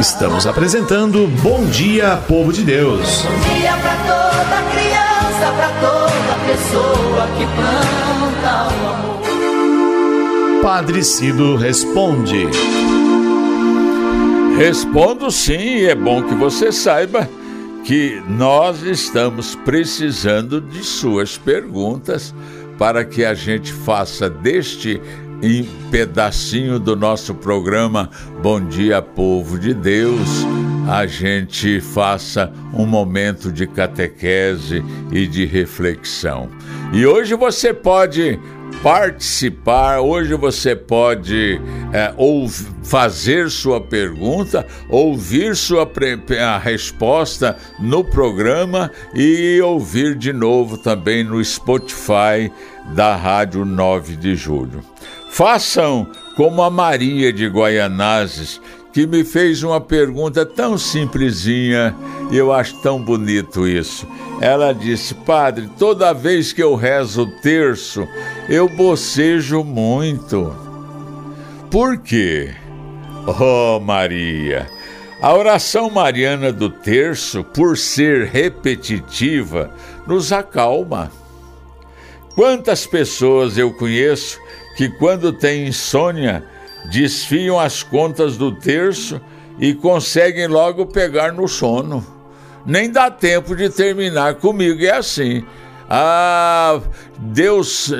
Estamos apresentando Bom Dia, Povo de Deus. Bom dia pra toda criança, pra toda pessoa que planta o amor. Padre Cido responde. Respondo sim, e é bom que você saiba que nós estamos precisando de suas perguntas para que a gente faça deste em pedacinho do nosso programa Bom Dia Povo de Deus, a gente faça um momento de catequese e de reflexão. E hoje você pode participar, hoje você pode é, ou fazer sua pergunta, ouvir sua a resposta no programa e ouvir de novo também no Spotify da Rádio 9 de Julho. Façam como a Maria de Guaianazes, que me fez uma pergunta tão simplesinha e eu acho tão bonito isso. Ela disse: Padre, toda vez que eu rezo o terço, eu bocejo muito. Por quê? Oh, Maria! A oração mariana do terço, por ser repetitiva, nos acalma. Quantas pessoas eu conheço que, quando têm insônia, desfiam as contas do terço e conseguem logo pegar no sono. Nem dá tempo de terminar comigo, é assim. Ah, Deus,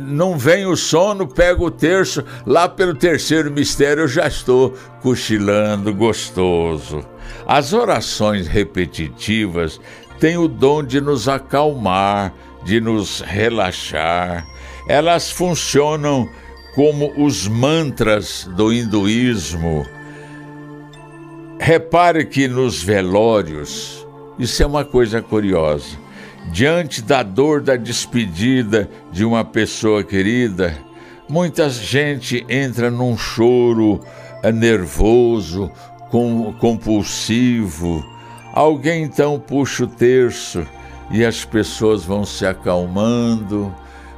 não vem o sono, pega o terço, lá pelo terceiro mistério eu já estou cochilando, gostoso. As orações repetitivas têm o dom de nos acalmar, de nos relaxar. Elas funcionam como os mantras do hinduísmo. Repare que nos velórios, isso é uma coisa curiosa. Diante da dor da despedida de uma pessoa querida, muita gente entra num choro eh, nervoso, compulsivo. Alguém então puxa o terço e as pessoas vão se acalmando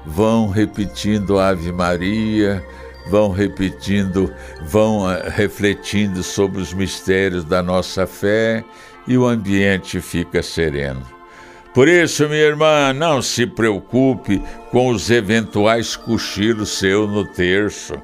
vão repetindo Ave Maria, vão repetindo, vão eh, refletindo sobre os mistérios da nossa fé e o ambiente fica sereno. Por isso, minha irmã, não se preocupe com os eventuais cochilos seu no terço.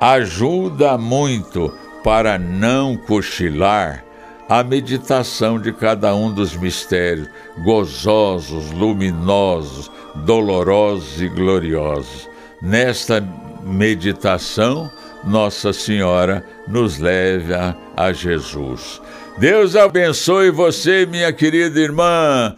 Ajuda muito para não cochilar a meditação de cada um dos mistérios, gozosos, luminosos, dolorosos e gloriosos. Nesta meditação, Nossa Senhora nos leva a Jesus. Deus abençoe você, minha querida irmã.